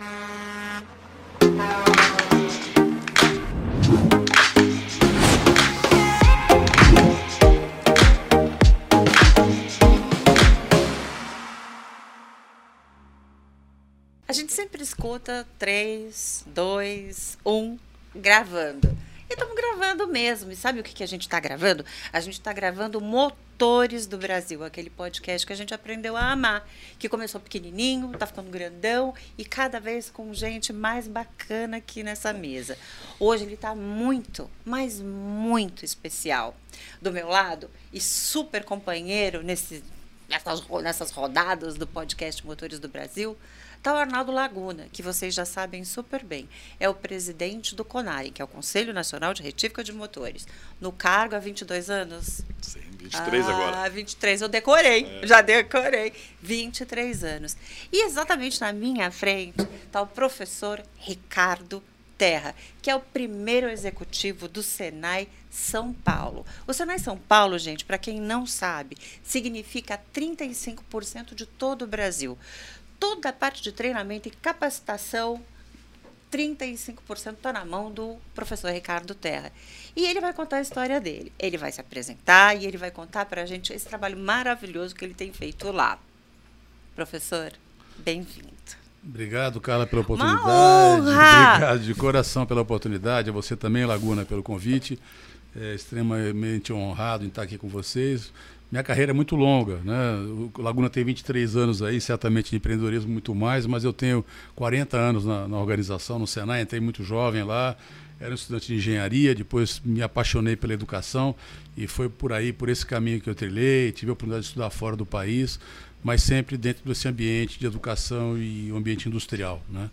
A gente sempre escuta três, dois, um, gravando. Gravando mesmo. E sabe o que, que a gente está gravando? A gente está gravando Motores do Brasil, aquele podcast que a gente aprendeu a amar, que começou pequenininho, está ficando grandão e cada vez com gente mais bacana aqui nessa mesa. Hoje ele está muito, mas muito especial. Do meu lado e super companheiro nesse, nessas, nessas rodadas do podcast Motores do Brasil, Está o Arnaldo Laguna, que vocês já sabem super bem. É o presidente do CONARE, que é o Conselho Nacional de Retífica de Motores. No cargo há 22 anos? Sim, 23 ah, agora. Ah, 23, eu decorei, é. já decorei. 23 anos. E exatamente na minha frente está o professor Ricardo Terra, que é o primeiro executivo do Senai São Paulo. O Senai São Paulo, gente, para quem não sabe, significa 35% de todo o Brasil toda a parte de treinamento e capacitação, 35% está na mão do professor Ricardo Terra. E ele vai contar a história dele. Ele vai se apresentar e ele vai contar para a gente esse trabalho maravilhoso que ele tem feito lá. Professor, bem-vindo. Obrigado, Carla, pela oportunidade. Obrigado de coração pela oportunidade. A você também, Laguna, pelo convite. É extremamente honrado em estar aqui com vocês. Minha carreira é muito longa, né? O Laguna tem 23 anos aí, certamente de empreendedorismo muito mais, mas eu tenho 40 anos na, na organização, no Senai, entrei muito jovem lá, era um estudante de engenharia, depois me apaixonei pela educação e foi por aí, por esse caminho que eu trilhei, tive a oportunidade de estudar fora do país, mas sempre dentro desse ambiente de educação e ambiente industrial, né?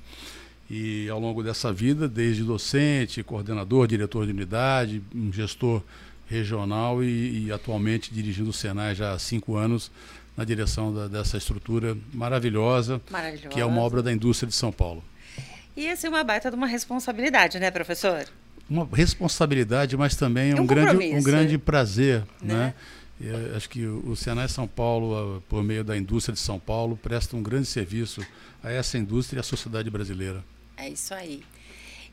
E ao longo dessa vida, desde docente, coordenador, diretor de unidade, um gestor regional e, e, atualmente dirigindo o Senai já há cinco anos na direção da, dessa estrutura maravilhosa, maravilhosa, que é uma obra da indústria de São Paulo. E essa é uma baita de uma responsabilidade, né, professor? Uma responsabilidade, mas também um, um grande, um grande prazer, né? né? acho que o Senai São Paulo, por meio da indústria de São Paulo, presta um grande serviço a essa indústria e à sociedade brasileira. É isso aí.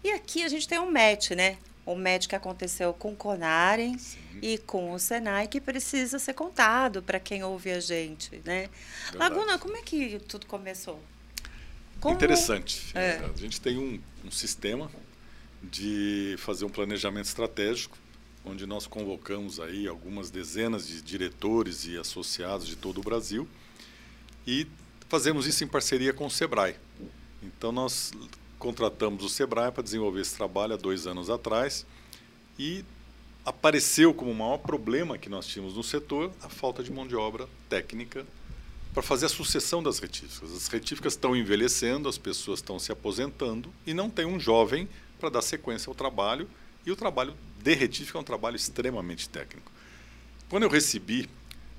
E aqui a gente tem um match, né? O médico que aconteceu com o Conaren Sim. e com o Senai, que precisa ser contado para quem ouve a gente, né? Verdade. Laguna, como é que tudo começou? Como... Interessante. É. A gente tem um, um sistema de fazer um planejamento estratégico, onde nós convocamos aí algumas dezenas de diretores e associados de todo o Brasil e fazemos isso em parceria com o Sebrae. Então nós contratamos o Sebrae para desenvolver esse trabalho há dois anos atrás e apareceu como o maior problema que nós tínhamos no setor a falta de mão de obra técnica para fazer a sucessão das retíficas. As retíficas estão envelhecendo, as pessoas estão se aposentando e não tem um jovem para dar sequência ao trabalho e o trabalho de retífica é um trabalho extremamente técnico. Quando eu recebi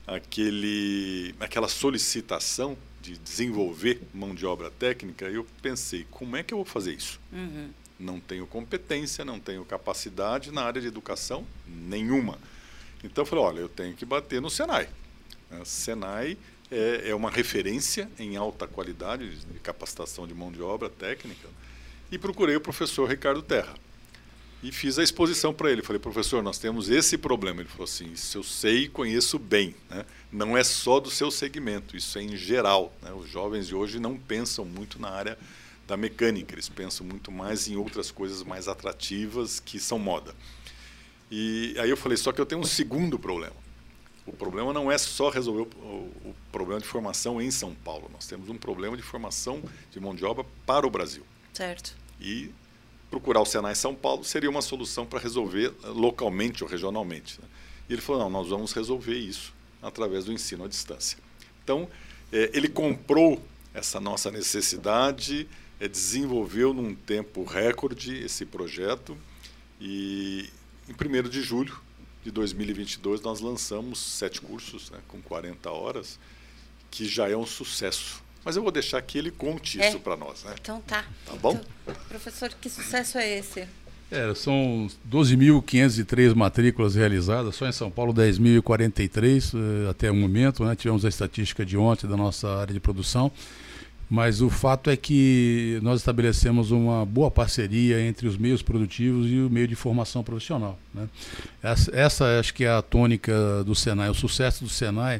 aquele, aquela solicitação de desenvolver mão de obra técnica, eu pensei, como é que eu vou fazer isso? Uhum. Não tenho competência, não tenho capacidade na área de educação nenhuma. Então eu falei, olha, eu tenho que bater no Senai. O Senai é, é uma referência em alta qualidade de capacitação de mão de obra técnica. E procurei o professor Ricardo Terra e fiz a exposição para ele. Falei, professor, nós temos esse problema. Ele falou assim: Isso eu sei e conheço bem. Né? Não é só do seu segmento, isso é em geral. Né? Os jovens de hoje não pensam muito na área da mecânica, eles pensam muito mais em outras coisas mais atrativas que são moda. E aí eu falei: Só que eu tenho um segundo problema. O problema não é só resolver o, o, problema de formação em São Paulo. Nós temos um problema de formação de mão de obra para o Brasil. Certo. E procurar o Senai São Paulo seria uma solução para resolver localmente ou regionalmente. Né? E ele falou: não, nós vamos resolver isso através do ensino à distância. Então, é, ele comprou essa nossa necessidade, é, desenvolveu num tempo recorde esse projeto e em 1 de julho de 2022 nós lançamos sete cursos né, com 40 horas, que já é um sucesso. Mas eu vou deixar que ele conte é. isso para nós. Né? Então tá. Tá bom? Então, professor, que sucesso é esse? É, são 12.503 matrículas realizadas, só em São Paulo 10.043 uh, eh, até o momento. Né? Tivemos a estatística de ontem da nossa área de produção. Mas o fato é que nós estabelecemos uma boa parceria entre os meios produtivos e o meio de formação profissional. Né? Essa, essa acho que é a tônica do Senai, o sucesso do Senai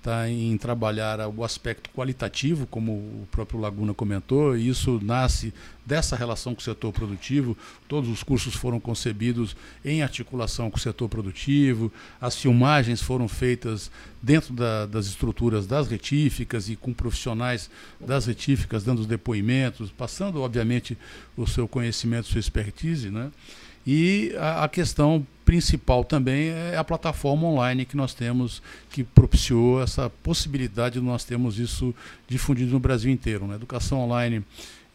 está em trabalhar o aspecto qualitativo, como o próprio Laguna comentou, e isso nasce dessa relação com o setor produtivo. Todos os cursos foram concebidos em articulação com o setor produtivo, as filmagens foram feitas dentro da, das estruturas das retíficas e com profissionais das retíficas dando os depoimentos, passando, obviamente, o seu conhecimento, sua expertise, né? E a, a questão principal também é a plataforma online que nós temos, que propiciou essa possibilidade de nós termos isso difundido no Brasil inteiro. Né? A educação online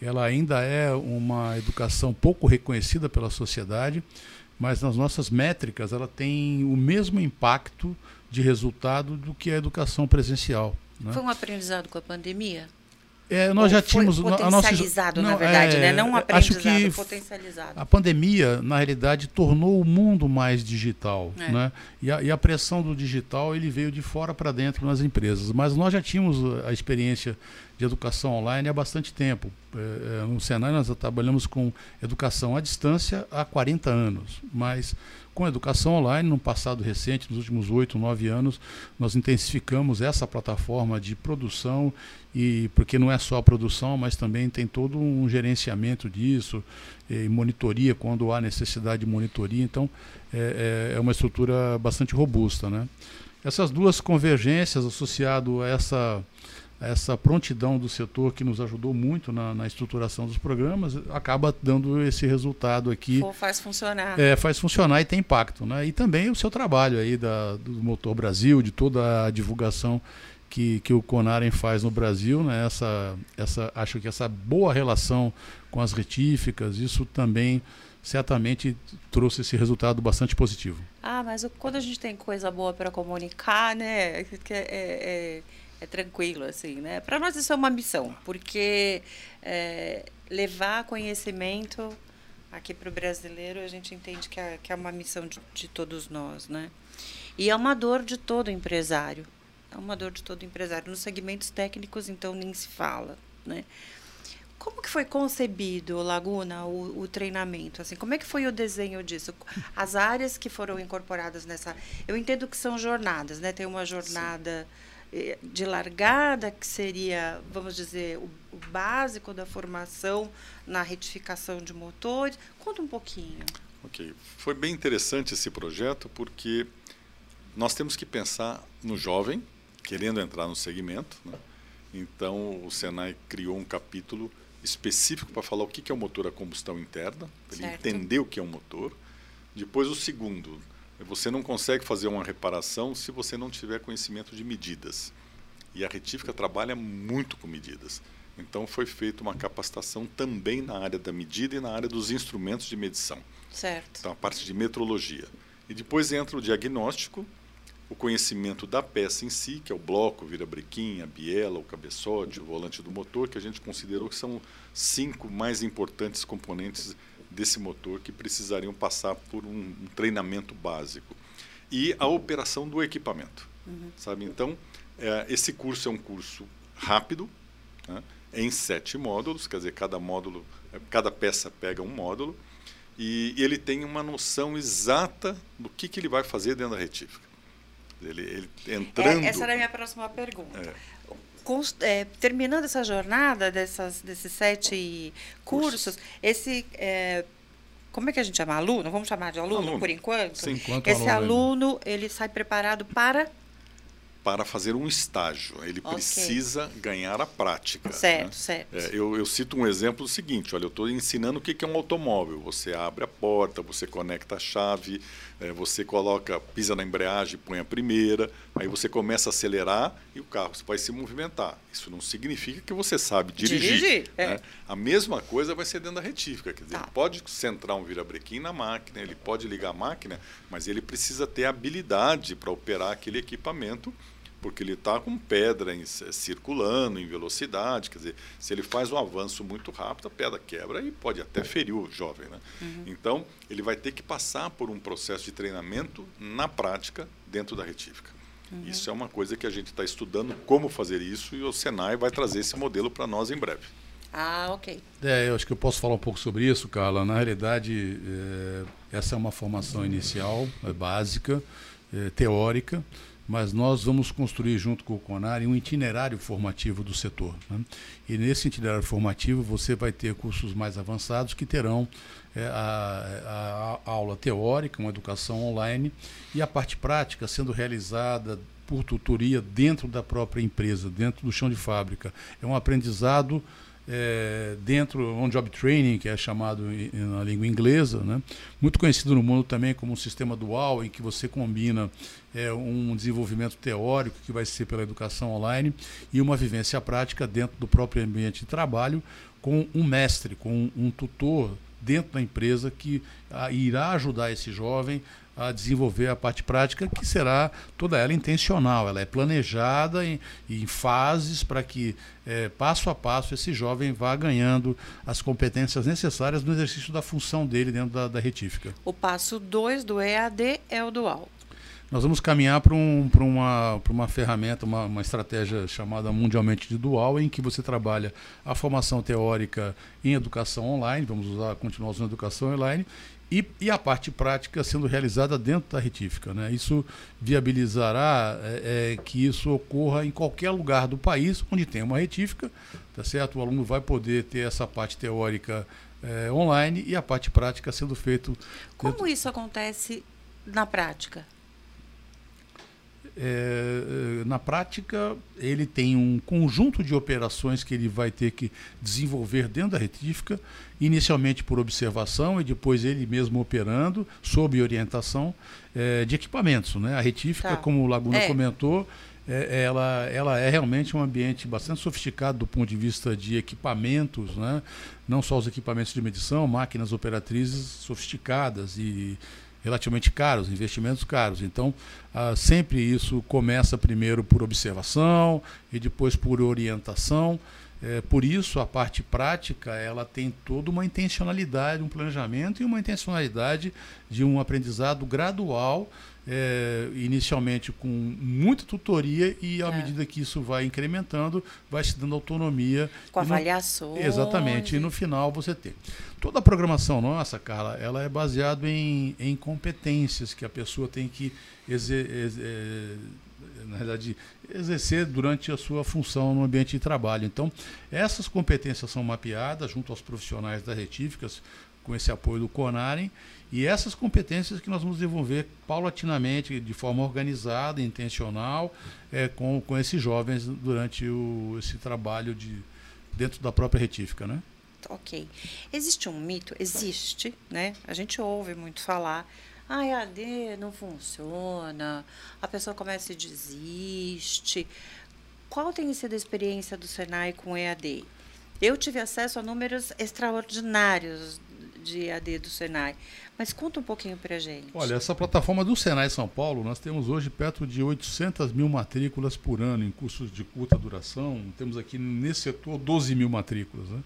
ela ainda é uma educação pouco reconhecida pela sociedade, mas nas nossas métricas ela tem o mesmo impacto de resultado do que a educação presencial. Né? Foi um aprendizado com a pandemia? É, nós Ou já tínhamos potencializado, a nossa, na verdade, é, né? Não um aprendizado, acho que potencializado. A pandemia, na realidade, tornou o mundo mais digital, é. né? E a, e a, pressão do digital ele veio de fora para dentro nas empresas. Mas nós já tínhamos a experiência de educação online há bastante tempo. É, é no Senai nós trabalhamos com educação à distância há 40 anos, mas com educação online, no passado recente, nos últimos oito, nove anos, nós intensificamos essa plataforma de produção e porque não é só a produção, mas também tem todo um gerenciamento disso e monitoria quando há necessidade de monitoria. Então é, é, é uma estrutura bastante robusta, né? Essas duas convergências associado a essa essa prontidão do setor que nos ajudou muito na, na, estruturação dos programas acaba dando esse resultado aqui. Pô, faz funcionar. É, faz funcionar e tem impacto. Né? E também o seu trabalho aí da, do Motor Brasil, de toda a divulgação que, que o Conaren faz no Brasil, né? essa, essa, acho que essa boa relação com as retíficas, isso também certamente trouxe esse resultado bastante positivo. Ah, mas quando a gente tem coisa boa para comunicar, né? É, é, é é tranquilo, assim, né? Para nós isso é uma missão, porque é, levar conhecimento aqui para o brasileiro, a gente entende que é, que é uma missão de, de todos nós, né? E é uma dor de todo empresário. É uma dor de todo empresário. Nos segmentos técnicos, então, nem se fala, né? Como que foi concebido, Laguna, o, o, treinamento? Assim, como é que foi o desenho disso? As áreas que foram incorporadas nessa... Eu entendo que são jornadas, né? Tem uma jornada... Sim eh, de largada, que seria, vamos dizer, o, o, básico da formação na retificação de motores. Conta um pouquinho. Ok. Foi bem interessante esse projeto porque nós temos que pensar no jovem querendo entrar no segmento. Né? Então, o Senai criou um capítulo específico para falar o que é o motor a combustão interna, para ele entender o que é um motor. Depois, o segundo, você não consegue fazer uma reparação se você não tiver conhecimento de medidas. E a retífica trabalha muito com medidas. Então foi feita uma capacitação também na área da medida e na área dos instrumentos de medição. Certo. Então a parte de metrologia. E depois entra o diagnóstico, o conhecimento da peça em si, que é o bloco, virabrequim, a biela, o cabeçote, o volante do motor, que a gente considerou que são cinco mais importantes componentes desse motor que precisariam passar por um, um treinamento básico e a operação do equipamento, uhum. sabe? Então, é, esse curso é um curso rápido, né, em sete módulos, quer dizer, cada módulo, cada peça pega um módulo e, e ele tem uma noção exata do que, que ele vai fazer dentro da retífica. Ele, ele entrando. É, essa era a minha próxima pergunta. É. É, terminando essa jornada dessas, desses sete cursos, cursos. esse é, como é que a gente chama aluno? Vamos chamar de aluno, aluno. por enquanto. Sim, enquanto esse aluno, aluno ele sai preparado para para fazer um estágio. Ele okay. precisa ganhar a prática. Certo, né? certo. É, eu, eu, cito um exemplo seguinte: olha, eu estou ensinando o que é um automóvel. Você abre a porta, você conecta a chave, é, você coloca, pisa na embreagem, põe a primeira, aí você começa a acelerar e o carro vai se movimentar. Isso não significa que você sabe dirigir. dirigir é. né? A mesma coisa vai ser dentro da retífica. Quer dizer, tá. ele pode centrar um virabrequim na máquina, ele pode ligar a máquina, mas ele precisa ter habilidade para operar aquele equipamento porque ele está com pedra em, circulando em velocidade, quer dizer, se ele faz um avanço muito rápido, a pedra quebra e pode até ferir o jovem. Né? Uhum. Então, ele vai ter que passar por um processo de treinamento na prática dentro da retífica. Uhum. Isso é uma coisa que a gente está estudando como fazer isso e o Senai vai trazer esse modelo para nós em breve. Ah, ok. É, eu acho que eu posso falar um pouco sobre isso, Carla. Na realidade, é, essa é uma formação inicial, é básica, é, teórica, mas nós vamos construir junto com o CONAR um itinerário formativo do setor. Né? E nesse itinerário formativo você vai ter cursos mais avançados que terão é, a, a, aula teórica, uma educação online, e a parte prática sendo realizada por tutoria dentro da própria empresa, dentro do chão de fábrica. É um aprendizado é, dentro on job training, que é chamado na língua inglesa, né? muito conhecido no mundo também como um sistema dual, em que você combina é, um desenvolvimento teórico, que vai ser pela educação online, e uma vivência prática dentro do próprio ambiente de trabalho, com um mestre, com um tutor dentro da empresa que a, irá ajudar esse jovem a desenvolver a parte prática, que será toda ela intencional, ela é planejada em, em fases para que, é, passo a passo, esse jovem vá ganhando as competências necessárias no exercício da função dele dentro da, da retífica. O passo 2 do EAD é o dual. Nós vamos caminhar para um, uma, uma ferramenta, uma, uma estratégia chamada mundialmente de dual, em que você trabalha a formação teórica em educação online, vamos usar, continuar usando educação online, e, e, a parte prática sendo realizada dentro da retífica. Né? Isso viabilizará é, é, que isso ocorra em qualquer lugar do país onde tem uma retífica, tá certo? O aluno vai poder ter essa parte teórica é, online e a parte prática sendo feito. Como dentro... isso acontece na prática? É, é, na prática, ele tem um conjunto de operações que ele vai ter que desenvolver dentro da retífica, inicialmente por observação e depois ele mesmo operando, sob orientação é, de equipamentos. Né? A retífica, tá. como o Laguna é. comentou, é, ela, ela é realmente um ambiente bastante sofisticado do ponto de vista de equipamentos, né? não só os equipamentos de medição, máquinas operatrizes sofisticadas e relativamente caros, investimentos caros. Então, ah, sempre isso começa primeiro por observação e depois por orientação. É, por isso, a parte prática ela tem toda uma intencionalidade, um planejamento e uma intencionalidade de um aprendizado gradual é, inicialmente com muita tutoria e à é. medida que isso vai incrementando, vai se dando autonomia. Com avaliações. Exatamente. E no final você tem. Toda a programação nossa, Carla, ela é baseada em, em competências que a pessoa tem que exer, exer, na verdade, exercer durante a sua função no ambiente de trabalho. Então, essas competências são mapeadas junto aos profissionais das retíficas, com esse apoio do CONAREM, e essas competências que nós vamos desenvolver paulatinamente, de forma organizada, intencional, é, com, com esses jovens durante o, esse trabalho de, dentro da própria retífica. Né? Ok. Existe um mito? Existe, né? A gente ouve muito falar. Ah, EAD não funciona, a pessoa começa e desiste. Qual tem sido a experiência do Senai com EAD? Eu tive acesso a números extraordinários de EAD do Senai. Mas conta um pouquinho para a gente. Olha, essa plataforma do Senai São Paulo, nós temos hoje perto de 800 mil matrículas por ano em cursos de curta duração. Temos aqui nesse setor 12 mil matrículas. Né?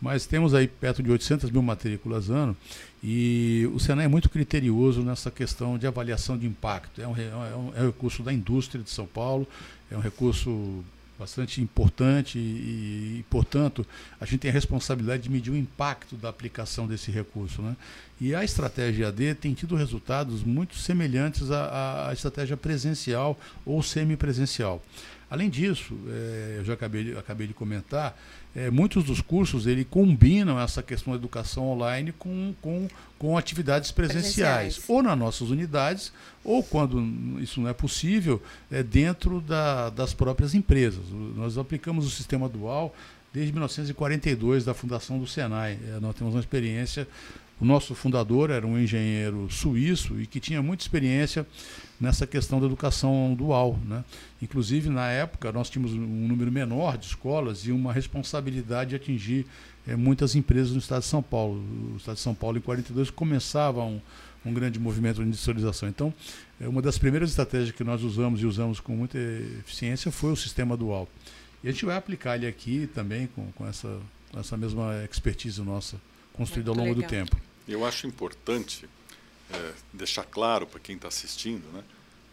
Mas temos aí perto de 800 mil matrículas ano e o Senai é muito criterioso nessa questão de avaliação de impacto. É um, é um, é um recurso da indústria de São Paulo, é um recurso bastante importante e, e, portanto, a gente tem a responsabilidade de medir o impacto da aplicação desse recurso. Né? E a estratégia AD tem tido resultados muito semelhantes à, à estratégia presencial ou semipresencial. Além disso, é, eu já acabei, acabei de comentar, é, muitos dos cursos ele combinam essa questão da educação online com, com, com atividades presenciais, presenciais, ou nas nossas unidades, ou quando isso não é possível, é dentro da, das próprias empresas. Nós aplicamos o sistema dual desde 1942, da fundação do Senai. É, nós temos uma experiência o nosso fundador era um engenheiro suíço e que tinha muita experiência nessa questão da educação dual. Né? Inclusive, na época, nós tínhamos um número menor de escolas e uma responsabilidade de atingir é, muitas empresas no estado de São Paulo. O estado de São Paulo, em 42, começava um, um grande movimento de industrialização. Então, é, uma das primeiras estratégias que nós usamos e usamos com muita eficiência foi o sistema dual. E a gente vai aplicar ele aqui também com, com essa, essa mesma expertise nossa, construída ao longo legal. do tempo. Eu acho importante é, deixar claro para quem está assistindo, né,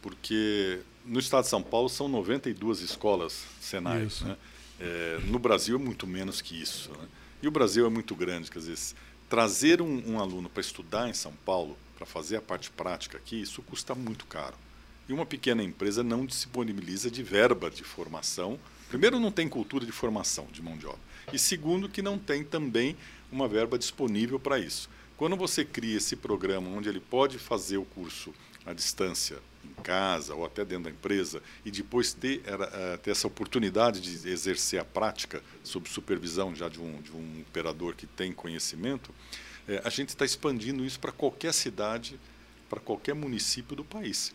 porque no estado de São Paulo são 92 escolas Senai. Né? É, no Brasil é muito menos que isso. Né? E o Brasil é muito grande, quer dizer, trazer um, um aluno para estudar em São Paulo, para fazer a parte prática aqui, isso custa muito caro. E uma pequena empresa não disponibiliza de verba de formação. Primeiro, não tem cultura de formação de mão de obra. E segundo, que não tem também uma verba disponível para isso. Quando você cria esse programa onde ele pode fazer o curso à distância, em casa ou até dentro da empresa, e depois ter, era, ter essa oportunidade de exercer a prática sob supervisão já de um, de um operador que tem conhecimento, é, a gente está expandindo isso para qualquer cidade, para qualquer município do país.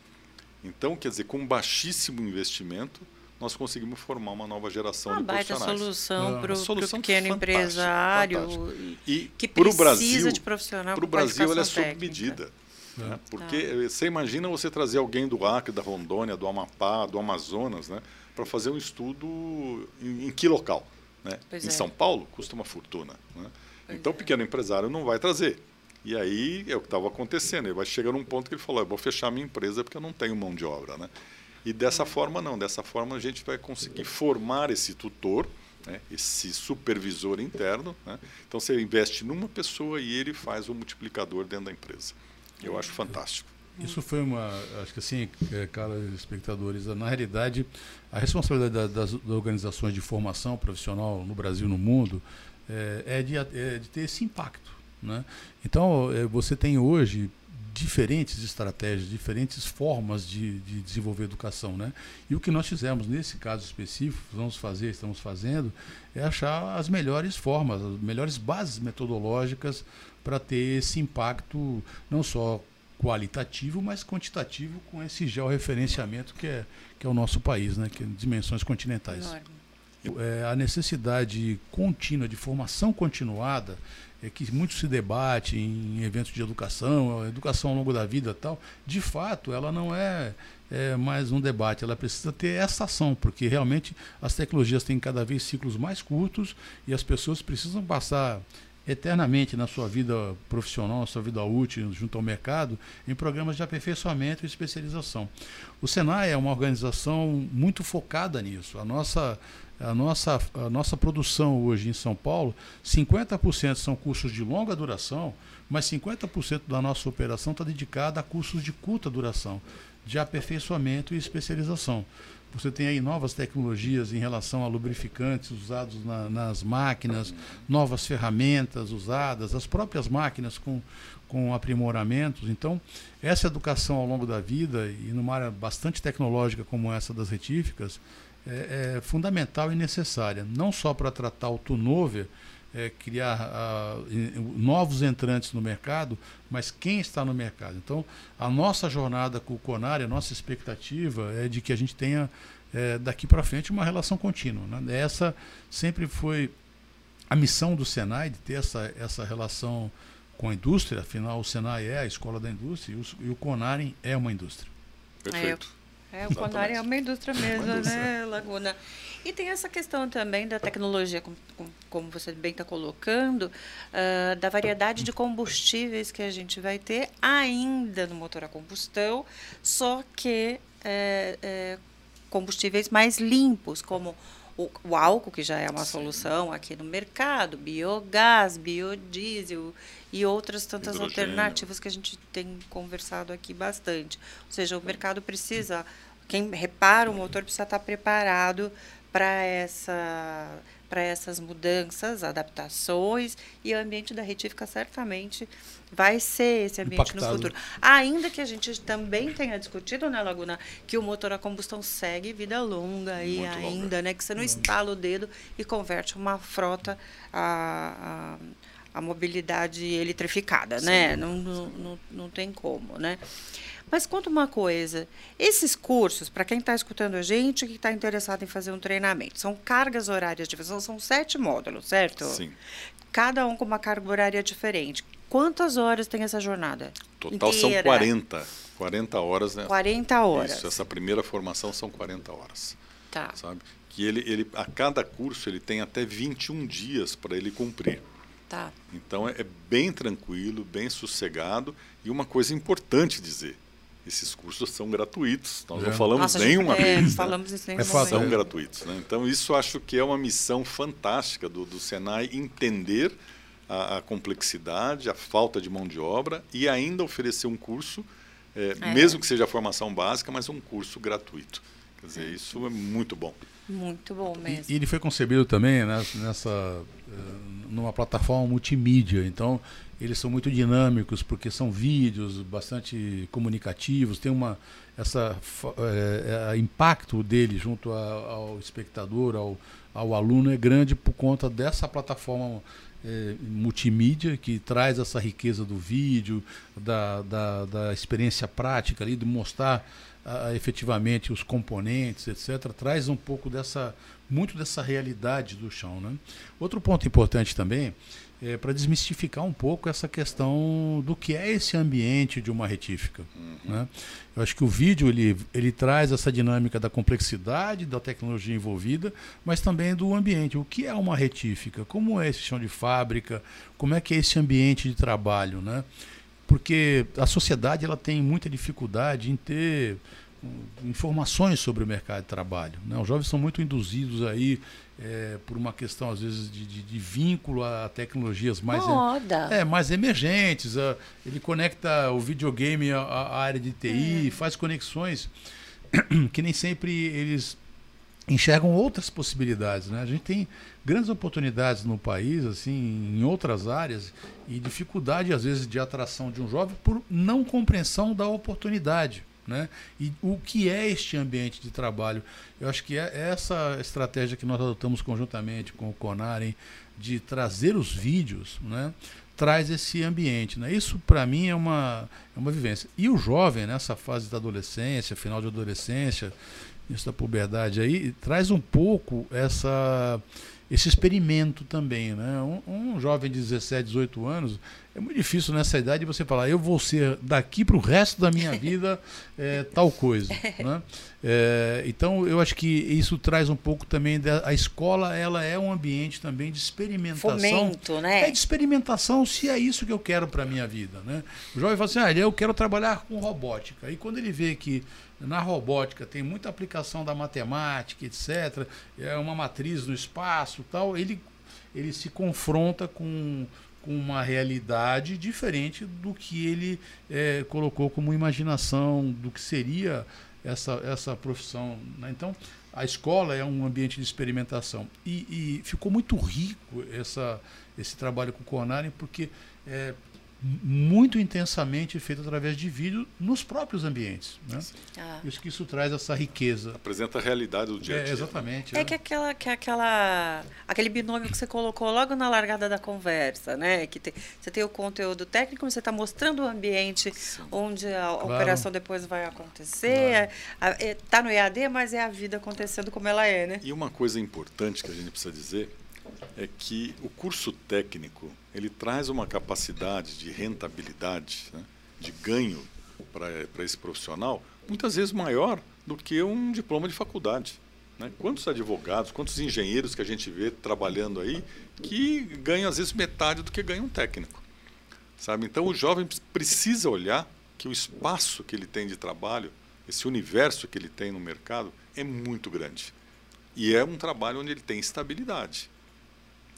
Então, quer dizer, com baixíssimo investimento, nós conseguimos formar uma nova geração uma de profissionais. solução para o pequeno empresário fantástica. e que precisa Brasil, de profissional Para o Brasil, ela é sob técnica. medida. Né? Porque ah. você imagina você trazer alguém do Acre, da Rondônia, do Amapá, do Amazonas, né? para fazer um estudo em, em que local? Né? Em é. São Paulo, custa uma fortuna. Né? Então, o é. pequeno empresário não vai trazer. E aí é o que estava acontecendo. Ele vai chegar num ponto que ele falou: eu vou fechar minha empresa porque eu não tenho mão de obra. Né? E dessa forma, não. Dessa forma, a gente vai conseguir formar esse tutor, né? esse supervisor interno. Né? Então, você investe numa pessoa e ele faz o multiplicador dentro da empresa. Eu acho fantástico. Isso foi uma, acho que assim, é, caros espectadores, na realidade, a responsabilidade das, das organizações de formação profissional no Brasil e no mundo é, é, de, é de ter esse impacto. Né? Então, é, você tem hoje diferentes estratégias, diferentes formas de, de, desenvolver educação. Né? E o que nós fizemos nesse caso específico, vamos fazer, estamos fazendo, é achar as melhores formas, as melhores bases metodológicas para ter esse impacto não só qualitativo, mas quantitativo com esse georreferenciamento que é, que é o nosso país, né? que é dimensões continentais. É, a necessidade contínua de formação continuada é, que muito se debate em eventos de educação, educação ao longo da vida tal, de fato, ela não é, é, mais um debate, ela precisa ter essa ação, porque realmente as tecnologias têm cada vez ciclos mais curtos e as pessoas precisam passar eternamente na sua vida profissional, na sua vida útil, junto ao mercado, em programas de aperfeiçoamento e especialização. O Senai é uma organização muito focada nisso. A nossa a nossa, a nossa produção hoje em São Paulo, 50% são cursos de longa duração, mas 50% da nossa operação está dedicada a cursos de curta duração, de aperfeiçoamento e especialização. Você tem aí novas tecnologias em relação a lubrificantes usados na, nas máquinas, novas ferramentas usadas, as próprias máquinas com, com aprimoramentos. Então, essa educação ao longo da vida, e numa área bastante tecnológica como essa das retíficas, é, é fundamental e necessária, não só para tratar o turnover, é, criar novos entrantes no mercado, mas quem está no mercado. Então, a nossa jornada com o Conar, a nossa expectativa é de que a gente tenha é, daqui para frente uma relação contínua. Né? Essa sempre foi a missão do Senai, de ter essa, essa relação com a indústria, afinal o Senai é a escola da indústria e o, e o Conarem é uma indústria. Perfeito. É, o Conarem é uma indústria mesmo, uma indústria. né, Laguna? E tem essa questão também da tecnologia, como, como você bem está colocando, uh, da variedade de combustíveis que a gente vai ter ainda no motor a combustão, só que é, é, combustíveis mais limpos, como o, o, álcool, que já é uma Sim. solução aqui no mercado, biogás, biodiesel e outras tantas Hidrogênio. alternativas que a gente tem conversado aqui bastante. Ou seja, o mercado precisa, quem repara o motor precisa estar preparado para essa para essas mudanças, adaptações e o ambiente da retífica certamente vai ser esse ambiente Impactado. no futuro. Ainda que a gente também tenha discutido, né, Laguna, que o motor a combustão segue vida longa e ainda, longa. né, que você não estala o dedo e converte uma frota a, a, a mobilidade eletrificada, Sim. né? Não, não, não, não tem como, né? Mas conta uma coisa: esses cursos, para quem está escutando a gente que está interessado em fazer um treinamento, são cargas horárias de são, são sete módulos, certo? Sim. Cada um com uma carga horária diferente. Quantas horas tem essa jornada? Total Inteira? são 40. 40 horas, né? 40 horas. Isso, essa primeira formação são 40 horas. Tá. Sabe? Que ele, ele, a cada curso ele tem até 21 dias para ele cumprir. Tá. Então é, é bem tranquilo, bem sossegado. E uma coisa importante dizer: esses cursos são gratuitos. Nós é. não falamos Nossa, nenhuma é, vez. Falamos né? isso é São gratuitos. Né? Então, isso acho que é uma missão fantástica do, do Senai entender a, a, complexidade, a falta de mão de obra e ainda oferecer um curso, é, é. mesmo que seja a formação básica, mas um curso gratuito. Quer dizer, isso é muito bom. Muito bom mesmo. E, e ele foi concebido também né, nessa, eh, numa plataforma multimídia. Então, eles são muito dinâmicos porque são vídeos bastante comunicativos, tem uma essa é, é, impacto dele junto a, ao espectador, ao, ao aluno é grande por conta dessa plataforma é, multimídia que traz essa riqueza do vídeo, da, da, da experiência prática ali, de mostrar efetivamente os componentes, etc., traz um pouco dessa, muito dessa realidade do chão. Né? Outro ponto importante também é, para desmistificar um pouco essa questão do que é esse ambiente de uma retífica. Uhum. Né? Eu acho que o vídeo ele, ele traz essa dinâmica da complexidade da tecnologia envolvida, mas também do ambiente. O que é uma retífica? Como é esse chão de fábrica? Como é que é esse ambiente de trabalho? Né? Porque a sociedade ela tem muita dificuldade em ter informações sobre o mercado de trabalho. Né? Os jovens são muito induzidos aí é, por uma questão às vezes de, de, de vínculo a tecnologias mais Moda. é, mais emergentes. A, ele conecta o videogame à, à área de TI, é. faz conexões que nem sempre eles enxergam outras possibilidades. Né? A gente tem grandes oportunidades no país, assim, em outras áreas, e dificuldade, às vezes, de atração de um jovem por não compreensão da oportunidade. Né? E o que é este ambiente de trabalho? Eu acho que é essa estratégia que nós adotamos conjuntamente com o Conarem de trazer os vídeos, né? traz esse ambiente. Né? Isso, para mim, é uma, é uma vivência. E o jovem, nessa fase da adolescência, final de adolescência, da puberdade aí, traz um pouco essa esse experimento também. Né? Um, um, jovem de 17, 18 anos, é muito difícil nessa idade você falar, eu vou ser daqui para o resto da minha vida é, tal coisa. Né? É, então, eu acho que isso traz um pouco também. Da, a escola ela é um ambiente também de experimentação. Fomento, né? É de experimentação se é isso que eu quero para a minha vida. Né? O jovem fala assim, ah, eu quero trabalhar com robótica. E quando ele vê que na robótica tem muita aplicação da matemática, etc., é uma matriz no espaço tal, ele, ele se confronta com, com uma realidade diferente do que ele é, colocou como imaginação, do que seria essa, essa profissão. Né? Então, a escola é um ambiente de experimentação. E, e ficou muito rico essa, esse trabalho com o Conaren, porque é, muito intensamente feito através de vídeo nos próprios ambientes. Né? Ah. Isso que isso traz essa riqueza. Apresenta a realidade do dia a dia. É, exatamente. É, é, que, aquela, que aquela, aquele binômio que você colocou logo na largada da conversa, né? Que tem, você tem o conteúdo técnico, você está mostrando o ambiente Sim. onde a claro. operação depois vai acontecer. Está claro. é, no EAD, mas é a vida acontecendo como ela é, né? E uma coisa importante que a gente precisa dizer é que o curso técnico ele traz uma capacidade de rentabilidade, né, de ganho para esse profissional, muitas vezes maior do que um diploma de faculdade. Né? Quantos advogados, quantos engenheiros que a gente vê trabalhando aí que ganham às vezes metade do que ganha um técnico, sabe? Então o jovem precisa olhar que o espaço que ele tem de trabalho, esse universo que ele tem no mercado é muito grande e é um trabalho onde ele tem estabilidade.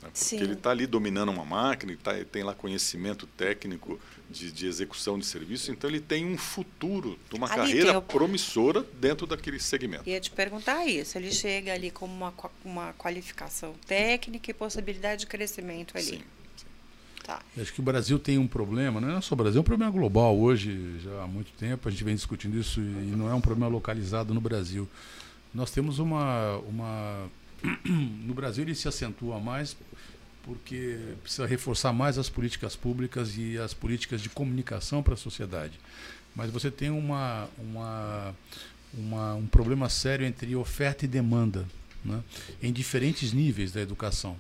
Né? Porque Sim. ele está ali dominando uma máquina, ele, tá, ele tem lá conhecimento técnico de, de, execução de serviço, então ele tem um futuro de uma ali carreira o... promissora dentro daquele segmento. Ia te perguntar isso, ele chega ali com uma, uma qualificação técnica e possibilidade de crescimento ali. Sim. Tá. Acho que o Brasil tem um problema, não é só o Brasil, é um problema global hoje, já há muito tempo, a gente vem discutindo isso e não é um problema localizado no Brasil. Nós temos uma, uma no Brasil ele se acentua mais porque precisa reforçar mais as políticas públicas e as políticas de comunicação para a sociedade. Mas você tem uma, uma, uma, um problema sério entre oferta e demanda, né? em diferentes níveis da educação,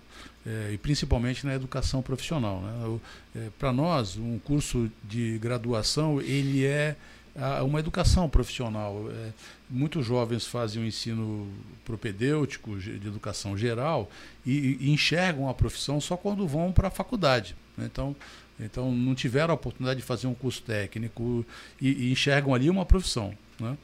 é, e principalmente na educação profissional. Né? É, para nós, um curso de graduação ele é uma educação profissional. É, muitos jovens fazem o um ensino propedêutico, de educação geral, e, e, enxergam a profissão só quando vão para a faculdade. Né? Então, então, não tiveram a oportunidade de fazer um curso técnico e, e enxergam ali uma profissão. Né?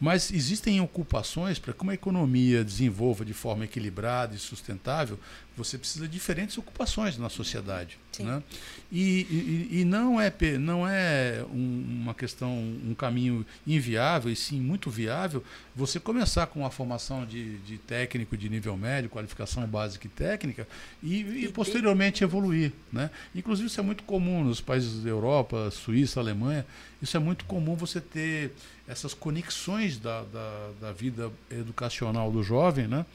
Mas existem ocupações para que uma economia desenvolva de forma equilibrada e sustentável, você precisa de diferentes ocupações na sociedade. Né? E, e, e, não é, não é um, uma questão, um caminho inviável, e sim muito viável, você começar com uma formação de, de técnico de nível médio, qualificação básica e técnica, e, e posteriormente evoluir. Né? Inclusive, isso é muito comum nos países da Europa, Suíça, Alemanha, isso é muito comum você ter essas conexões da, da, da vida educacional do jovem. Né?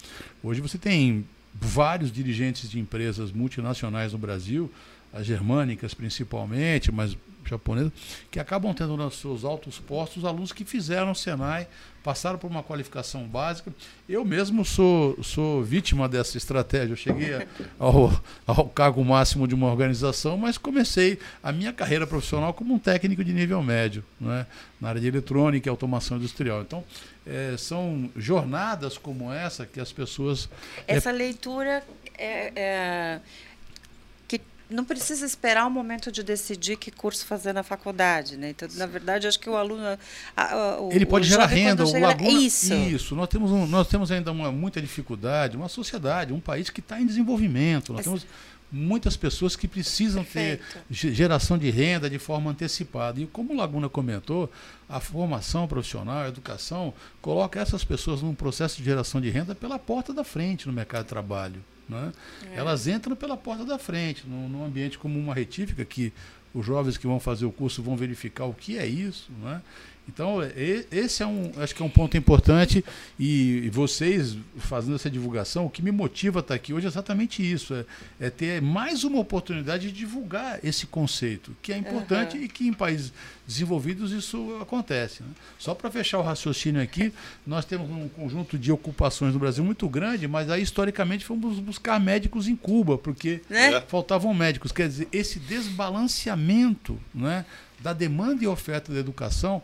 Hoje você tem vários dirigentes de empresas multinacionais no Brasil, as germânicas principalmente, mas japonesas, que acabam tendo nos seus altos postos alunos que fizeram o Senai, passaram por uma qualificação básica. Eu mesmo sou, sou vítima dessa estratégia. Eu cheguei ao, ao cargo máximo de uma organização, mas comecei a minha carreira profissional como um técnico de nível médio, né, na área de eletrônica e automação industrial. Então, é, são jornadas como essa que as pessoas. É essa é... leitura é, é não precisa esperar o momento de decidir que curso fazer na faculdade, né? Então, na verdade, acho que o aluno, a, a, o, ele pode gerar renda, o Laguna, isso. Isso. Nós temos um, nós temos ainda uma muita dificuldade, uma sociedade, um país que está em desenvolvimento. Nós temos muitas pessoas que precisam Perfeito. ter geração de renda de forma antecipada. E como o Laguna comentou, a formação profissional, a educação, coloca essas pessoas num processo de geração de renda pela porta da frente no mercado de trabalho. Né? É. Elas entram pela porta da frente, num, num, ambiente como uma retífica, que os jovens que vão fazer o curso vão verificar o que é isso. Né? Então, esse é um, acho que é um ponto importante e, vocês fazendo essa divulgação, o que me motiva a estar aqui hoje é exatamente isso, é, é ter mais uma oportunidade de divulgar esse conceito, que é importante uhum. e que em países desenvolvidos isso acontece. Né? Só para fechar o raciocínio aqui, nós temos um conjunto de ocupações no Brasil muito grande, mas aí historicamente fomos buscar médicos em Cuba, porque né? faltavam médicos. Quer dizer, esse desbalanceamento né, da demanda e oferta da educação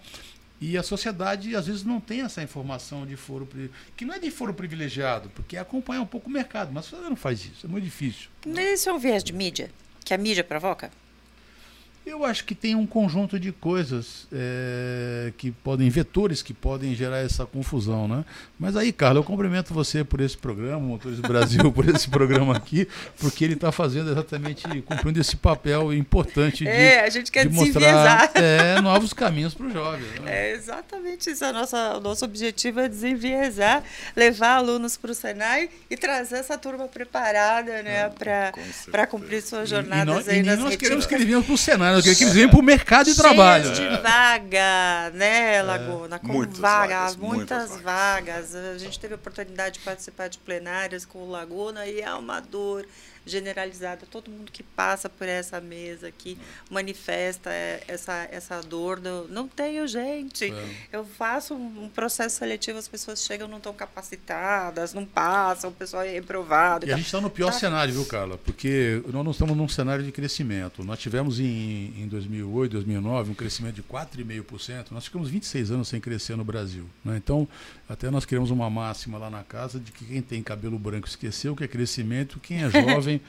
e a sociedade, às vezes, não tem essa informação de foro que não é de foro privilegiado, porque acompanha um pouco o mercado, mas a sociedade não faz isso, é muito difícil. Esse é um viés de mídia, que a mídia provoca? Eu acho que tem um conjunto de coisas é, que podem, vetores que podem gerar essa confusão, né? Mas aí, Carlos, eu cumprimento você por esse programa, Motores Brasil, por esse programa aqui, porque ele está fazendo exatamente, cumprindo esse papel importante de, é, a gente quer de mostrar é, novos caminhos para o jovem. Né? É exatamente isso. A nossa, o nosso objetivo é desenviesar, levar alunos para o Senai e trazer essa turma preparada né, ah, para cumprir suas jornadas e, e nós, aí e nas nós queremos que eles venham para o Senai, queremos que eles venham para o mercado de trabalho. de vaga, né, é. Laguna? Com muitas vaga, vagas, muitas, muitas vagas. vagas. A gente teve a oportunidade de participar de plenárias com o Laguna e é uma dor generalizada. Todo mundo que passa por essa mesa aqui manifesta essa, essa dor. Do, não tenho gente. É. Eu faço um processo seletivo, as pessoas chegam, não estão capacitadas, não passam, o pessoal é reprovado. E a gente está no pior tá. cenário, viu, Carla? Porque nós não estamos num cenário de crescimento. Nós tivemos em, em 2008, 2009, um crescimento de 4,5%. Nós ficamos 26 anos sem crescer no Brasil. Né? Então, até nós criamos uma máxima lá na casa de que quem tem cabelo branco esqueceu que é crescimento, quem é jovem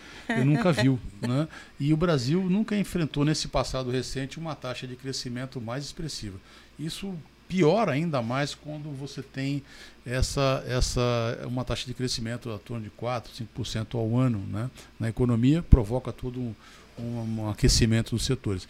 nunca viu. Né? E o Brasil nunca enfrentou nesse passado recente uma taxa de crescimento mais expressiva. Isso piora ainda mais quando você tem essa, essa uma taxa de crescimento a torno de 4, 5% ao ano né? na economia, provoca todo um, um, um aquecimento dos setores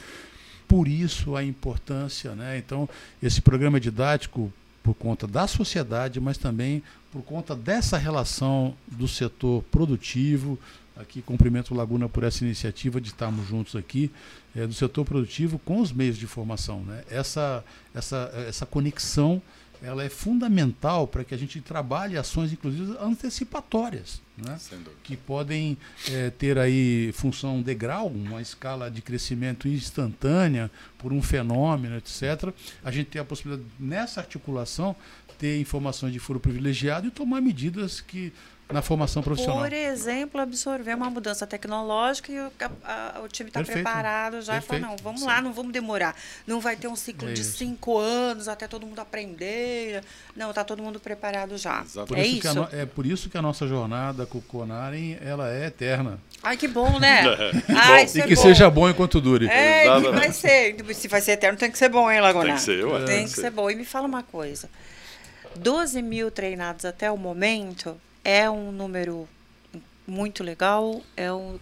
por isso a importância, né? Então, esse programa didático por conta da sociedade, mas também por conta dessa relação do setor produtivo. Aqui cumprimento o Laguna por essa iniciativa de estarmos juntos aqui, é, do setor produtivo com os meios de formação. Né? Essa, essa, essa conexão ela é fundamental para que a gente trabalhe ações, inclusive antecipatórias, né? que podem é, ter aí função degrau, uma escala de crescimento instantânea por um fenômeno, etc. A gente tem a possibilidade, nessa articulação, ter informações de foro privilegiado e tomar medidas que na formação profissional. Por exemplo, absorver uma mudança tecnológica e o, a, a, o time está preparado já e fala, não, vamos Sim. lá, não vamos demorar. Não vai ter um ciclo é de cinco anos até todo mundo aprender. Não, está todo mundo preparado já. Por é isso. isso? No, é por isso que a nossa jornada com o Conarem ela é eterna. Ai, que bom, né? Ai, e que é seja bom enquanto dure. É, que vai ser. Se vai ser eterno, tem que ser bom, hein, Laguna? Tem que ser, ué. Tem que ser bom. E me fala uma coisa. 12 mil treinados até o momento é um número muito legal. É um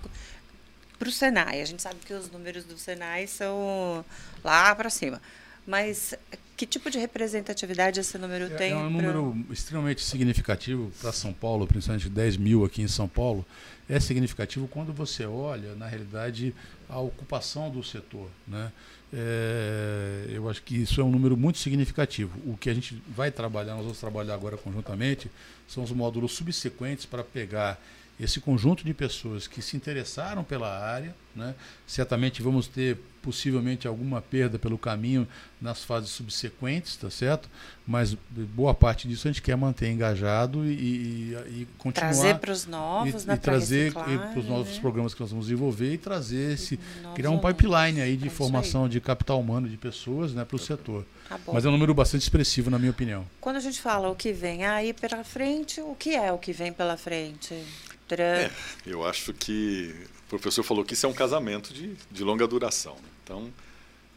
para o Senai. A gente sabe que os números do Senai são lá para cima. Mas que tipo de representatividade esse número é, tem? É um número pro... extremamente significativo para São Paulo, principalmente 10 mil aqui em São Paulo. É significativo quando você olha, na realidade, a ocupação do setor. Né? É, eu acho que isso é um número muito significativo. O que a gente vai trabalhar, nós vamos trabalhar agora conjuntamente, são os módulos subsequentes para pegar esse conjunto de pessoas que se interessaram pela área, né? certamente vamos ter possivelmente alguma perda pelo caminho nas fases subsequentes, tá certo? Mas boa parte disso a gente quer manter engajado e, e, e continuar trazer para os novos, e, né, e trazer para os novos né? programas que nós vamos desenvolver e trazer esse criar um pipeline aí de formação de capital humano de pessoas, né, para o setor. Tá Mas é um número bastante expressivo na minha opinião. Quando a gente fala o que vem aí pela frente, o que é o que vem pela frente? É, eu acho que o professor falou que isso é um casamento de, de longa duração. Né? Então,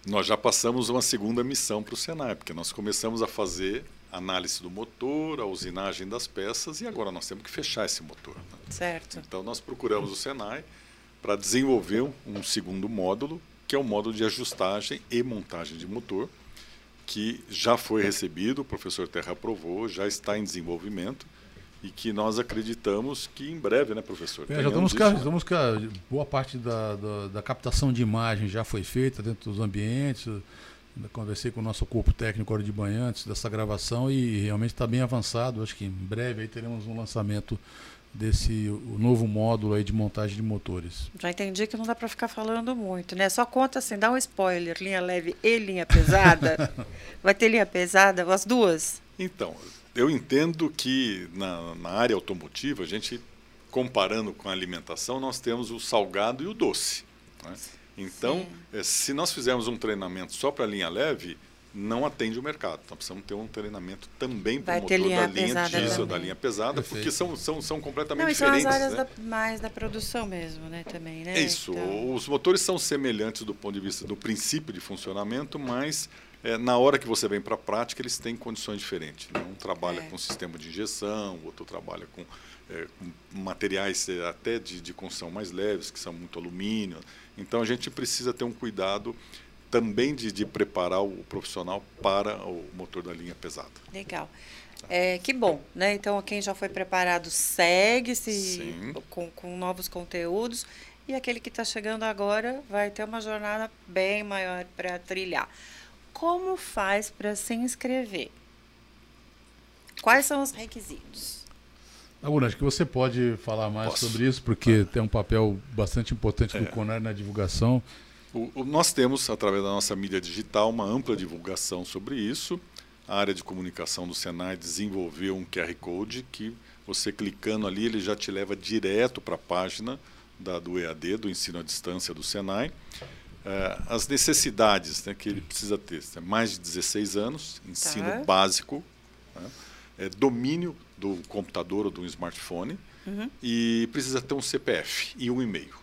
nós já passamos uma segunda missão para o Senai, porque nós começamos a fazer análise do motor, a usinagem das peças e agora nós temos que fechar esse motor. Né? Certo. Então, nós procuramos o Senai para desenvolver um segundo módulo, que é o módulo de ajustagem e montagem de motor, que já foi recebido, o professor Terra aprovou, já está em desenvolvimento e que nós acreditamos que em breve, né, professor? É, já estamos cá, estamos cá, boa parte da, da, da, captação de imagem já foi feita dentro dos ambientes. Conversei com o nosso corpo técnico hora de manhã antes dessa gravação e realmente está bem avançado. Acho que em breve aí teremos um lançamento desse o novo módulo aí de montagem de motores. Já entendi que não dá para ficar falando muito, né? Só conta assim, dá um spoiler, linha leve e linha pesada. Vai ter linha pesada, as duas? Então, eu entendo que na, na área automotiva, a gente, comparando com a alimentação, nós temos o salgado e o doce. Né? Então, é, se nós fizermos um treinamento só para a linha leve, não atende o mercado. Então, precisamos ter um treinamento também para o motor linha da linha diesel, também. da linha pesada, Perfeito. porque são, são, são completamente não, diferentes. São as áreas né? da, mais da produção mesmo, né, também, né? Isso. Então... Os motores são semelhantes do ponto de vista do princípio de funcionamento, mas é, na hora que você vem para a prática, eles têm condições diferentes. Né? Um trabalha é. com sistema de injeção, outro trabalha com, é, com materiais é, até de, de, construção mais leves, que são muito alumínio. Então, a gente precisa ter um cuidado também de, de preparar o profissional para o motor da linha pesada. Legal. É, que bom, né? Então, quem já foi preparado segue-se com, com novos conteúdos e aquele que está chegando agora vai ter uma jornada bem maior para trilhar como faz para se inscrever? Quais são os requisitos? Agora, acho que você pode falar mais Posso. sobre isso, porque tem um papel bastante importante do é. CONAR na divulgação. O, o, nós temos, através da nossa mídia digital, uma ampla divulgação sobre isso. A área de comunicação do Senai desenvolveu um QR Code que você clicando ali, ele já te leva direto para a página da, do EAD, do ensino à distância do Senai as necessidades né, que ele precisa ter. Né, mais de 16 anos, ensino tá. básico, né, é, domínio do computador ou do smartphone uhum. e precisa ter um CPF e um e-mail.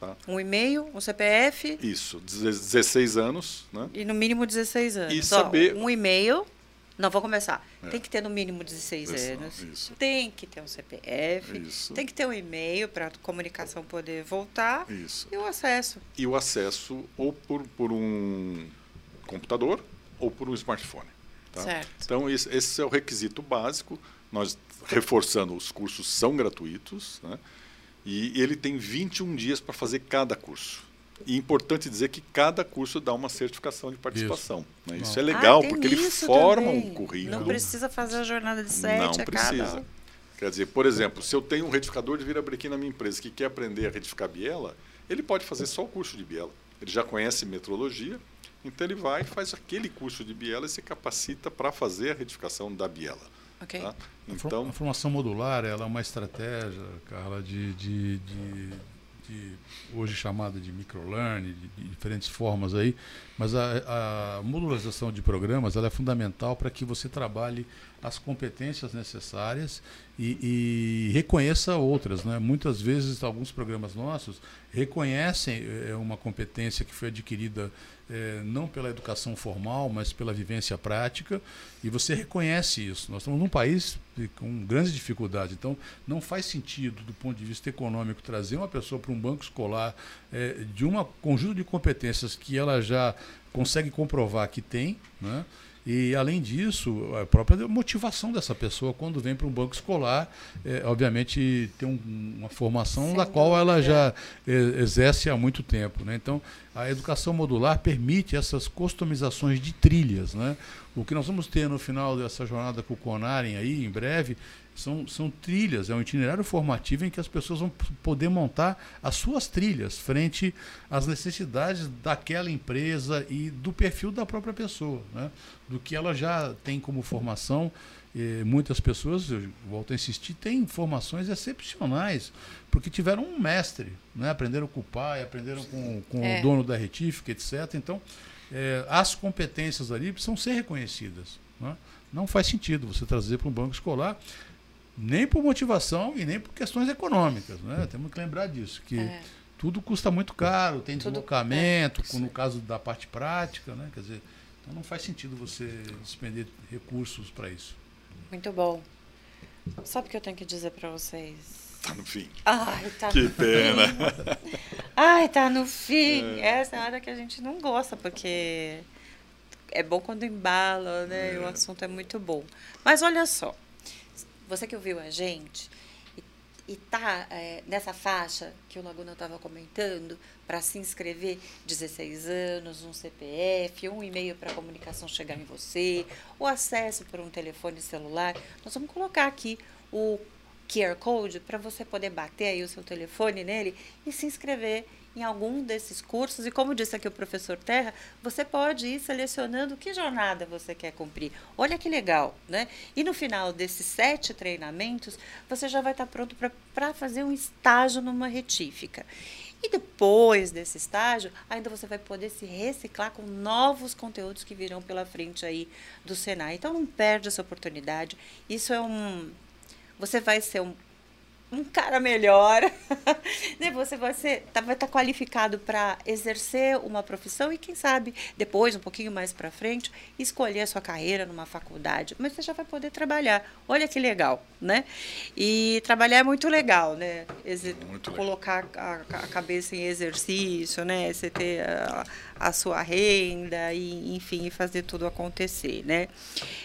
Tá? Um e-mail, um CPF. Isso, 16 anos. Né? E no mínimo 16 anos. E saber. um e-mail não, vou começar. É. Tem que ter no mínimo 16 isso, anos. Isso. Tem que ter um CPF. Isso. Tem que ter um e-mail para a comunicação poder voltar. Isso. E o acesso. E o acesso ou por, por um computador ou por um smartphone. Tá? Certo. Então, esse, esse é o requisito básico. Nós, reforçando, os cursos são gratuitos. Né? E ele tem 21 dias para fazer cada curso. E é importante dizer que cada curso dá uma certificação de participação. Isso, né? isso é legal, ah, porque ele forma também. um currículo. Não precisa fazer a jornada de sete Não precisa. Cada... Quer dizer, por exemplo, se eu tenho um retificador de virabrequim na minha empresa que quer aprender a retificar biela, ele pode fazer só o curso de biela. Ele já conhece metrologia, então ele vai e faz aquele curso de biela e se capacita para fazer a retificação da biela. Okay. Tá? Então, a formação modular ela é uma estratégia, Carla, de, de, de de hoje chamada de microlearning, de, de diferentes formas aí, mas a, a modularização de programas ela é fundamental para que você trabalhe as competências necessárias e, e, reconheça outras. Né? Muitas vezes, alguns programas nossos reconhecem é, uma competência que foi adquirida é, não pela educação formal, mas pela vivência prática, e você reconhece isso. Nós estamos num país com grandes dificuldades, então não faz sentido, do ponto de vista econômico, trazer uma pessoa para um banco escolar é, de um conjunto de competências que ela já consegue comprovar que tem, né? E, além disso, a própria motivação dessa pessoa quando vem para um banco escolar, é, obviamente, tem um, uma formação Sem da qual ela já é, exerce há muito tempo. Né? Então, a educação modular permite essas customizações de trilhas. Né? O que nós vamos ter no final dessa jornada com o Conarem aí, em breve, são, são trilhas, é um itinerário formativo em que as pessoas vão poder montar as suas trilhas frente às necessidades daquela empresa e do perfil da própria pessoa, né? do que ela já tem como formação. E muitas pessoas, eu volto a insistir, têm formações excepcionais, porque tiveram um mestre, né? aprenderam com o pai, aprenderam com, com é. o dono da retífica, etc. Então, é, as competências ali precisam ser reconhecidas. Né? Não faz sentido você trazer para um banco escolar nem por motivação e nem por questões econômicas. Né? Temos que lembrar disso, que é. tudo custa muito caro, tem tudo, deslocamento, é. no caso da parte prática, né? quer dizer, então não faz sentido você despender recursos para isso. Muito bom. Sabe o que eu tenho que dizer para vocês? Tá no fim. Ai, tá que pena. Fim. Ai, tá no fim. É. Essa é a hora que a gente não gosta, porque é bom quando embala, né? É. O assunto é muito bom. Mas olha só, você que ouviu a gente e está é, nessa faixa que o Laguna estava comentando, para se inscrever, 16 anos, um CPF, um e-mail para a comunicação chegar em você, o acesso por um telefone celular, nós vamos colocar aqui o QR Code para você poder bater aí o seu telefone nele e se inscrever em algum desses cursos. E como disse aqui o professor Terra, você pode ir selecionando que jornada você quer cumprir. Olha que legal, né? E no final desses sete treinamentos, você já vai estar pronto para fazer um estágio numa retífica. E depois desse estágio, ainda você vai poder se reciclar com novos conteúdos que virão pela frente aí do Senai. Então não perde essa oportunidade. Isso é um você vai ser um um cara melhor, né? você vai, ser, tá, vai estar tá qualificado para exercer uma profissão e, quem sabe, depois, um pouquinho mais para frente, escolher a sua carreira numa faculdade. Mas você já vai poder trabalhar. Olha que legal, né? E trabalhar é muito legal, né? Exer muito colocar legal. A, a, cabeça em exercício, né? Você ter a, a sua renda e, enfim, fazer tudo acontecer, né?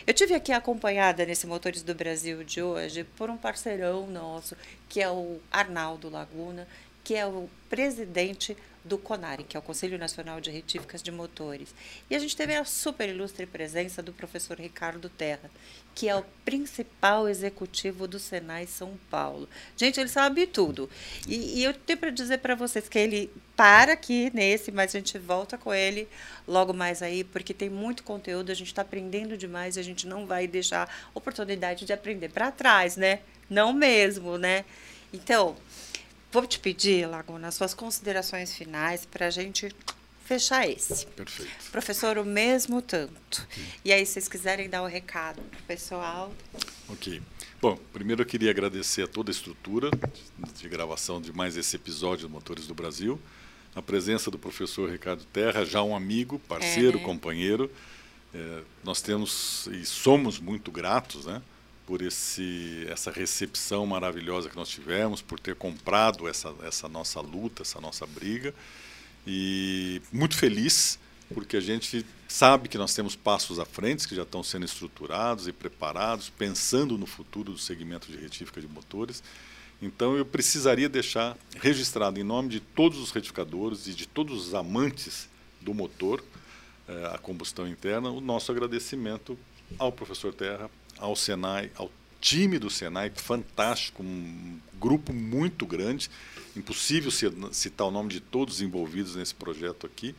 Eu tive aqui acompanhada nesse Motores do Brasil de hoje por um parceirão nosso, que é o Arnaldo Laguna, que é o presidente do CONARE, que é o Conselho Nacional de Retíficas de Motores. E a gente teve a super ilustre presença do professor Ricardo Terra, que é o principal executivo do Senai São Paulo. Gente, ele sabe tudo. E, e eu tenho para dizer para vocês que ele para aqui nesse, mas a gente volta com ele logo mais aí, porque tem muito conteúdo, a gente está aprendendo demais e a gente não vai deixar oportunidade de aprender para trás, né? Não mesmo, né? Então, Vou te pedir, Laguna, suas considerações finais para a gente fechar esse. Perfeito. Professor, o mesmo tanto. Okay. E aí, se vocês quiserem dar o um recado para o pessoal. Ok. Bom, primeiro eu queria agradecer a toda a estrutura de, gravação de mais esse episódio do Motores do Brasil. A presença do professor Ricardo Terra, já um amigo, parceiro, é. companheiro. É, nós temos e somos muito gratos, né? Por esse, essa recepção maravilhosa que nós tivemos, por ter comprado essa, essa nossa luta, essa nossa briga. E muito feliz, porque a gente sabe que nós temos passos à frente que já estão sendo estruturados e preparados, pensando no futuro do segmento de retífica de motores. Então eu precisaria deixar registrado em nome de todos os retificadores e de todos os amantes do motor, eh, a combustão interna, o nosso agradecimento ao professor Terra ao Senai, ao time do Senai, fantástico, um grupo muito grande. Impossível citar o nome de todos envolvidos nesse projeto aqui,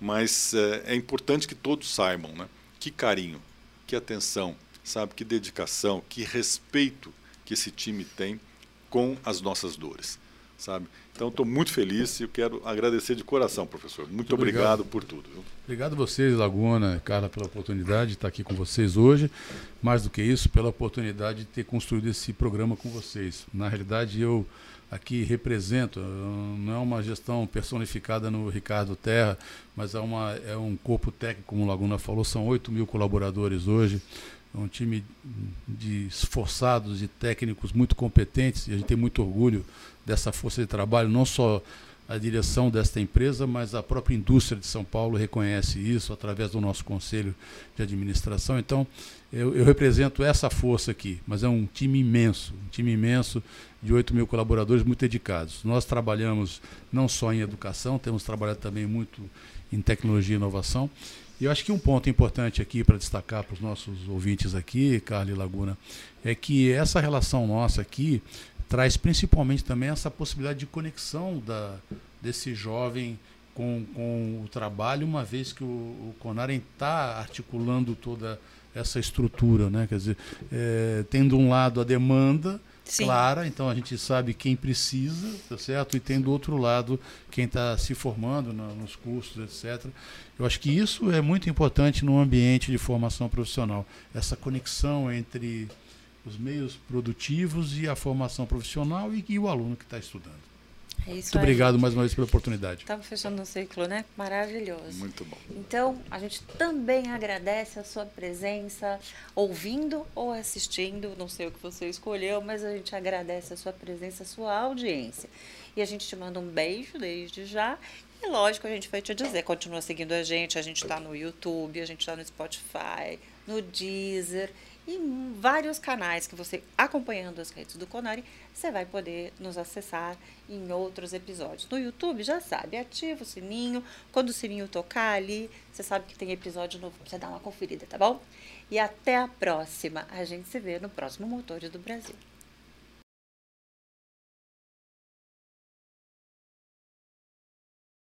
mas é, é importante que todos saibam, né? Que carinho, que atenção, sabe? Que dedicação, que respeito que esse time tem com as nossas dores, sabe? Então, estou muito feliz e quero agradecer de coração, professor. Muito, muito obrigado. obrigado. por tudo. Viu? Obrigado a vocês, Laguna, Carla, pela oportunidade de estar aqui com vocês hoje. Mais do que isso, pela oportunidade de ter construído esse programa com vocês. Na realidade, eu aqui represento, não é uma gestão personificada no Ricardo Terra, mas é, uma, é um corpo técnico, como o Laguna falou, são 8 mil colaboradores hoje. É um time de esforçados e técnicos muito competentes, e a gente tem muito orgulho dessa força de trabalho, não só a direção desta empresa, mas a própria indústria de São Paulo reconhece isso através do nosso conselho de administração. Então, eu, eu represento essa força aqui, mas é um time imenso, um time imenso de 8 mil colaboradores muito dedicados. Nós trabalhamos não só em educação, temos trabalhado também muito em tecnologia e inovação. E eu acho que um ponto importante aqui para destacar para os nossos ouvintes aqui, Carla e Laguna, é que essa relação nossa aqui traz principalmente também essa possibilidade de conexão da, desse jovem com, com o trabalho, uma vez que o, o está articulando toda essa estrutura, né? Quer dizer, é, tendo um lado a demanda Sim. clara, então a gente sabe quem precisa, tá certo? E tem do outro lado quem está se formando nos cursos, etc. Eu acho que isso é muito importante no ambiente de formação profissional, essa conexão entre os meios produtivos e a formação profissional e, e o aluno que está estudando. É Muito aí, obrigado mais uma vez pela oportunidade. Estamos fechando um ciclo, né? Maravilhoso. Muito bom. Então, a gente também agradece a sua presença, ouvindo ou assistindo, não sei o que você escolheu, mas a gente agradece a sua presença, a sua audiência. E a gente te manda um beijo desde já. E lógico, a gente vai te dizer, continua seguindo a gente, a gente está no YouTube, a gente está no Spotify, no Deezer e vários canais que você, acompanhando as redes do Conari, você vai poder nos acessar em outros episódios. No YouTube, já sabe, ativa o sininho. Quando o sininho tocar ali, você sabe que tem episódio novo pra você dar uma conferida, tá bom? E até a próxima. A gente se vê no próximo Motores do Brasil.